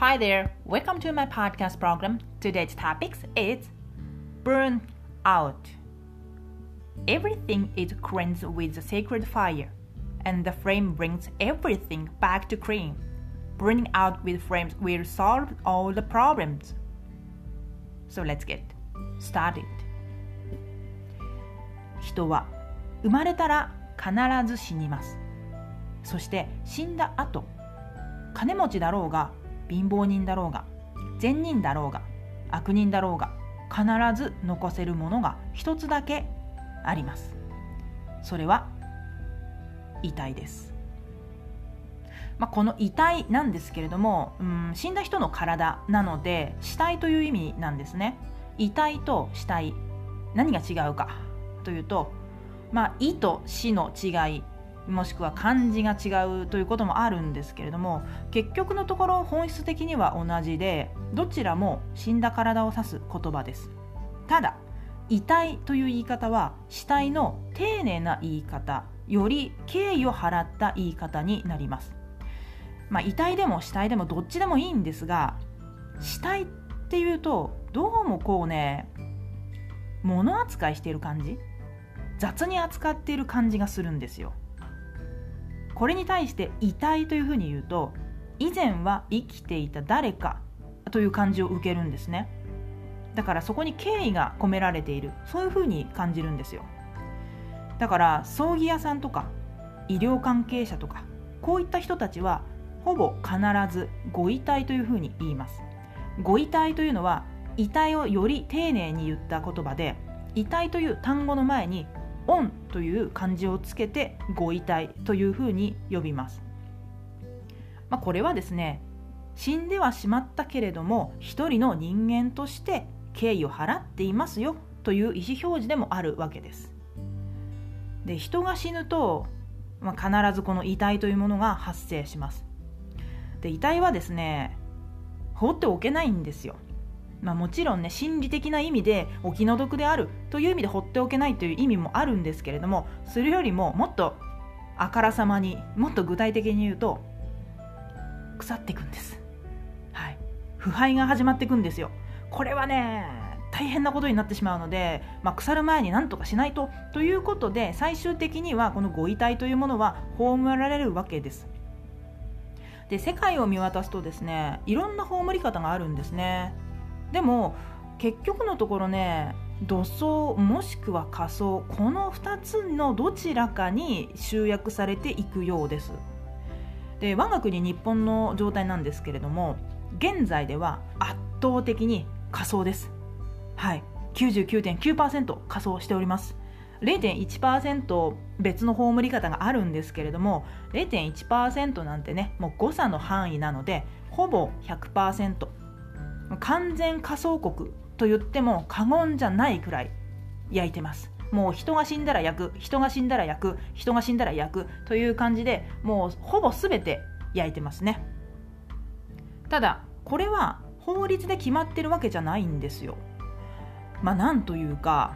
Hi there, welcome to my podcast program. Today's topic is burn out. Everything is cleansed with the sacred fire, and the flame brings everything back to clean. Burning out with flames will solve all the problems. So let's get started. 人は生まれたら必ず死にます。そして死んだ後、金持ちだろうが 貧乏人だろうが善人だろうが悪人だろうが必ず残せるものが一つだけあります。それは遺体です、まあ、この遺体なんですけれども、うん、死んだ人の体なので死体という意味なんですね。遺体と死体何が違うかというとまあ、意と死の違いもしくは漢字が違うということもあるんですけれども結局のところ本質的には同じでどちらも死んだ体を指す言葉です。ただ遺体という言い方は死体の丁寧な言い方より敬意を払った言い方になります。まあ、遺体でも死体でもどっちでもいいんですが死体っていうとどうもこうね物扱いしている感じ？雑に扱っている感じがするんですよ。これに対して遺体というふうに言うと以前は生きていた誰かという感じを受けるんですね。だからそこに敬意が込められている。そういうふうに感じるんですよ。だから葬儀屋さんとか医療関係者とかこういった人たちはほぼ必ずご遺体というふうに言います。ご遺体というのは遺体をより丁寧に言った言葉で遺体という単語の前にオンという漢字をつけてご遺体というふうに呼びます、まあ、これはですね死んではしまったけれども一人の人間として敬意を払っていますよという意思表示でもあるわけです。で人が死ぬと、まあ、必ずこの遺体というものが発生します。で遺体はですね放っておけないんですよ。まあ、もちろんね心理的な意味でお気の毒であるという意味で放っておけないという意味もあるんですけれどもそれよりももっとあからさまにもっと具体的に言うと腐っていくんです、はい、腐敗が始まっていくんですよ。これはね大変なことになってしまうので、まあ、腐る前に何とかしないとということで最終的にはこのご遺体というものは葬られるわけです。で世界を見渡すとですねいろんな葬り方があるんですね。でも結局のところね土葬もしくは仮葬この2つのどちらかに集約されていくようです。で我が国日本の状態なんですけれども現在では圧倒的に仮葬です。はい。99.9%仮装しております。0.1%別の葬り方があるんですけれども0.1%なんてねもう誤差の範囲なのでほぼ100%完全仮想国と言っても過言じゃないくらい焼いてます。もう人が死んだら焼く人が死んだら焼く人が死んだら焼くという感じでもうほぼ全て焼いてますね。ただこれは法律で決まってるわけじゃないんですよ。まあなんというか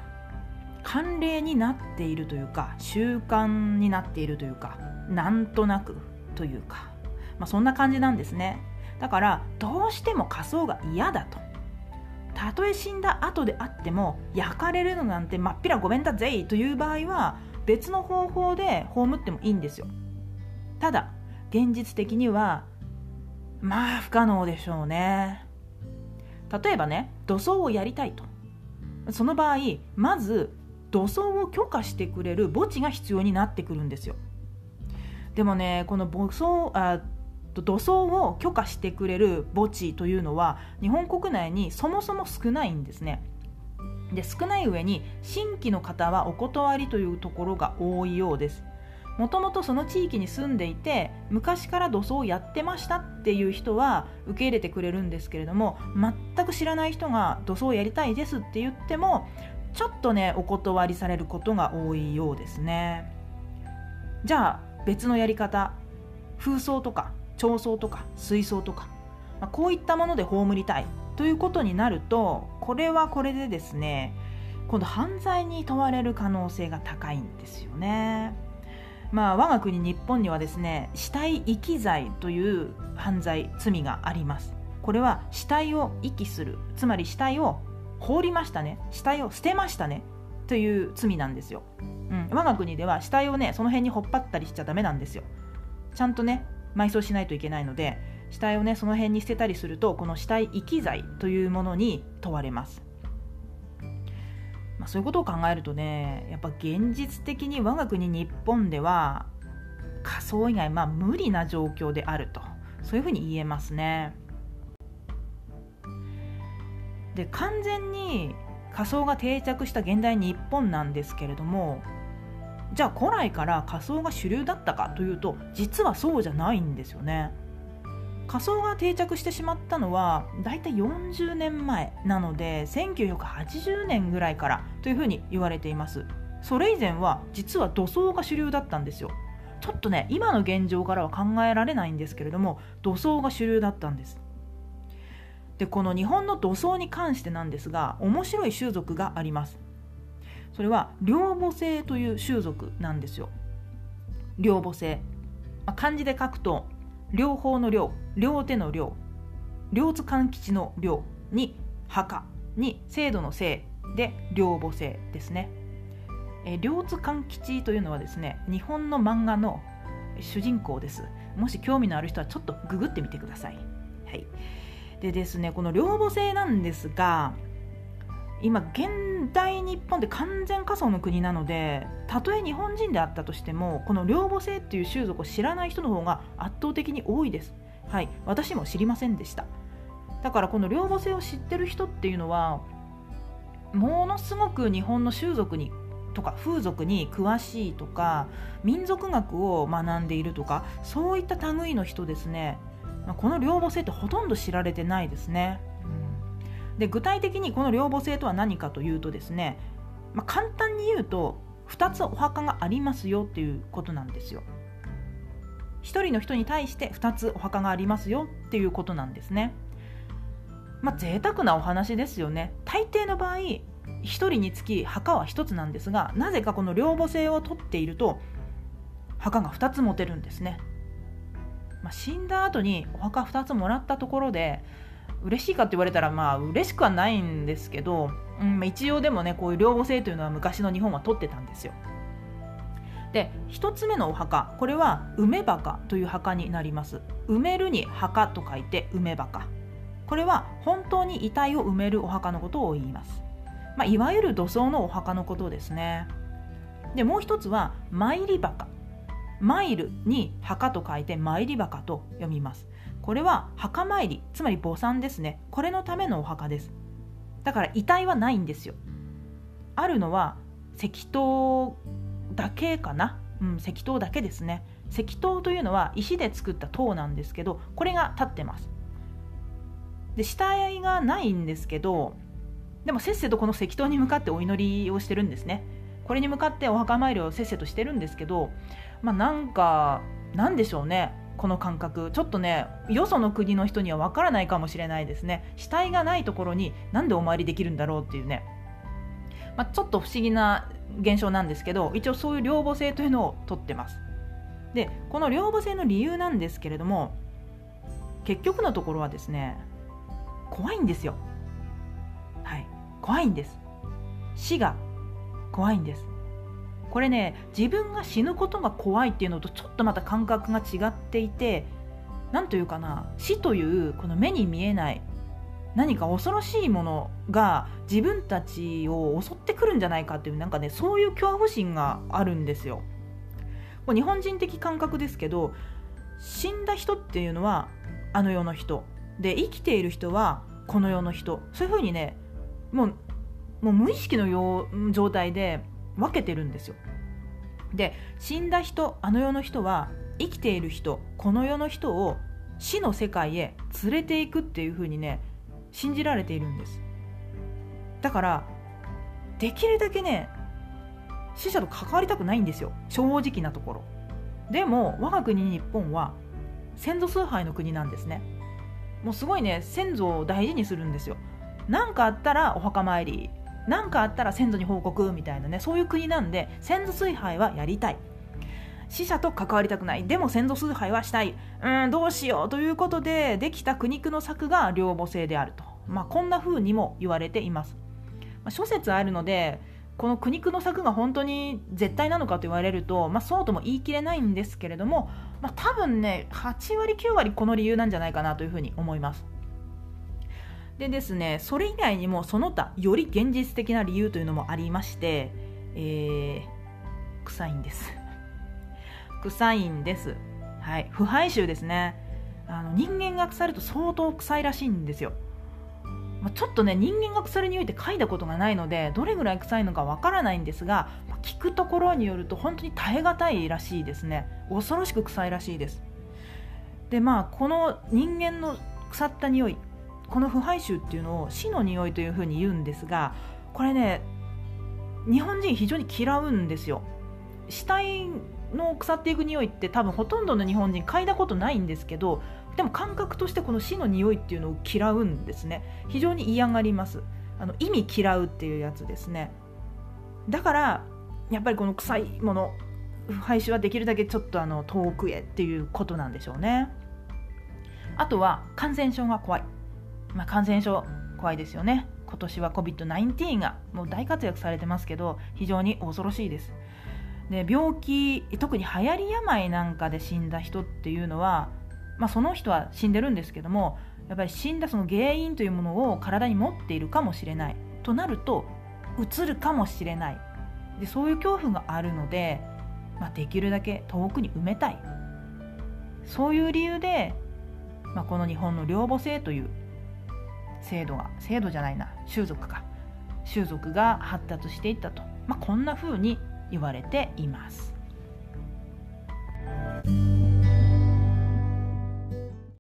慣例になっているというか習慣になっているというかなんとなくというか、まあ、そんな感じなんですね。だからどうしても仮装が嫌だと。たとえ死んだ後であっても焼かれるのなんてまっぴらごめんだぜいという場合は別の方法で葬ってもいいんですよ。ただ現実的にはまあ不可能でしょうね。例えばね土葬をやりたいと。その場合まず土葬を許可してくれる墓地が必要になってくるんですよ。でもねこの墓葬あ土葬を許可してくれる墓地というのは日本国内にそもそも少ないんですね。で少ない上に新規の方はお断りというところが多いようです。もともとその地域に住んでいて昔から土葬をやってましたっていう人は受け入れてくれるんですけれども全く知らない人が土葬やりたいですって言ってもちょっとねお断りされることが多いようですねじゃあ別のやり方風葬とか彫層とか水槽とか、まあ、こういったもので葬りたい。ということになるとこれはこれでですね今度犯罪に問われる可能性が高いんですよね。まあ、我が国日本にはですね死体遺棄罪という犯罪罪があります。これは死体を遺棄するつまり死体を放りましたね。死体を捨てましたね。という罪なんですよ、うん、我が国では死体をねその辺にほっぱったりしちゃダメなんですよ。ちゃんとね埋葬しないといけないので死体をねその辺に捨てたりするとこの死体遺棄罪というものに問われます、まあ、そういうことを考えるとねやっぱ現実的に我が国日本では仮想以外まあ無理な状況であるとそういうふうに言えますね。で完全に仮想が定着した現代日本なんですけれどもじゃあ古来から仮想が主流だったかというと実はそうじゃないんですよね。仮想が定着してしまったのはだいたい40年前なので1980年ぐらいからというふうに言われています。それ以前は実は土葬が主流だったんですよ。ちょっとね今の現状からは考えられないんですけれども土葬が主流だったんです。でこの日本の土葬に関してなんですが面白い習俗があります。それは両母性という習俗なんですよ。両母性、まあ、漢字で書くと両方の両両手の両両津勘吉の両に墓に制度の性で両母性ですね。え両津勘吉というのはですね日本の漫画の主人公です。もし興味のある人はちょっとググってみてください。はい。でですねこの両母性なんですが今現代日本って完全仮想の国なのでたとえ日本人であったとしてもこの両母性っていう習俗を知らない人の方が圧倒的に多いです。はい。私も知りませんでした。だからこの両母性を知ってる人っていうのはものすごく日本の習俗にとか風俗に詳しいとか民族学を学んでいるとかそういった類の人ですね、この両母性ってほとんど知られてないですね。で具体的にこの両母性とは何かというとですね、まあ、簡単に言うと2つお墓がありますよっていうことなんですよ。1人の人に対して2つお墓がありますよっていうことなんですね。まあ贅沢なお話ですよね。大抵の場合1人につき墓は1つなんですがなぜかこの両母性を取っていると墓が2つ持てるんですね。まあ、死んだ後にお墓2つもらったところで嬉しいかって言われたらまあ嬉しくはないんですけど、うん、一応でもねこういう両母性というのは昔の日本は取ってたんですよ。で1つ目のお墓これは梅墓という墓になります。埋めるに墓と書いて梅墓。これは本当に遺体を埋めるお墓のことを言います、まあ、いわゆる土葬のお墓のことですね。でもう一つは参り墓。マイルに墓と書いて参り墓と読みます。これは墓参りつまり墓参ですね。これのためのお墓です。だから遺体はないんですよ。あるのは石塔だけかな。うん石塔だけですね。石塔というのは石で作った塔なんですけどこれが立ってます。で死体がないんですけどでもせっせとこの石塔に向かってお祈りをしてるんですね。これに向かってお墓参りをせっせとしてるんですけどまあなんかなんでしょうね。この感覚。ちょっとねよその国の人にはわからないかもしれないですね。死体がないところになんでお参りできるんだろうっていうね、まあ、ちょっと不思議な現象なんですけど一応そういう両母性というのをとってます。でこの両母性の理由なんですけれども結局のところはですね怖いんですよ。はい怖いんです。死が怖いんです。これね自分が死ぬことが怖いっていうのとちょっとまた感覚が違っていて何というかな死というこの目に見えない何か恐ろしいものが自分たちを襲ってくるんじゃないかっていうなんかねそういう恐怖心があるんですよ。これ日本人的感覚ですけど死んだ人っていうのはあの世の人で生きている人はこの世の人そういうふうにねもうもう無意識のよう状態で分けてるんですよ。で死んだ人あの世の人は生きている人この世の人を死の世界へ連れていくっていうふうにね信じられているんです。だからできるだけね死者と関わりたくないんですよ。正直なところ。でも我が国日本は先祖崇拝の国なんですね。もうすごいね先祖を大事にするんですよ。何かあったらお墓参り。何かあったら先祖に報告みたいなねそういう国なんで先祖崇拝はやりたい。死者と関わりたくない。でも先祖崇拝はしたい。うんどうしようということでできた苦肉の策が両母性であると、まあ、こんな風にも言われています、まあ、諸説あるのでこの苦肉の策が本当に絶対なのかと言われると、まあ、そうとも言い切れないんですけれども、まあ、多分ね8割9割この理由なんじゃないかなというふうに思います。でですねそれ以外にもその他より現実的な理由というのもありまして、えー、臭いんです。臭いんです。はい。腐敗臭ですね。あの人間が腐ると相当臭いらしいんですよ。まちょっとね人間が腐る匂いって嗅いだことがないのでどれぐらい臭いのかわからないんですが聞くところによると本当に耐え難いらしいですね。恐ろしく臭いらしいです。でまあこの人間の腐った匂いこの腐敗臭っていうのを死の匂いというふうに言うんですがこれね日本人非常に嫌うんですよ。死体の腐っていく匂いって多分ほとんどの日本人嗅いだことないんですけどでも感覚としてこの死の匂いっていうのを嫌うんですね。非常に嫌がります。あの意味嫌うっていうやつですね。だからやっぱりこの臭いもの廃止はできるだけちょっとあの遠くへっていうことなんでしょうね。あとは感染症が怖い。まあ、感染症怖いですよね。今年は COVID-19 がもう大活躍されてますけど非常に恐ろしいです。で病気特に流行り病なんかで死んだ人っていうのは、まあ、その人は死んでるんですけどもやっぱり死んだその原因というものを体に持っているかもしれない。となるとうつるかもしれない。でそういう恐怖があるので、まあ、できるだけ遠くに埋めたい。そういう理由で、まあ、この日本の両母性という制度が制度じゃないな習俗か習俗が発達していったと、まあ、こんな風に言われています。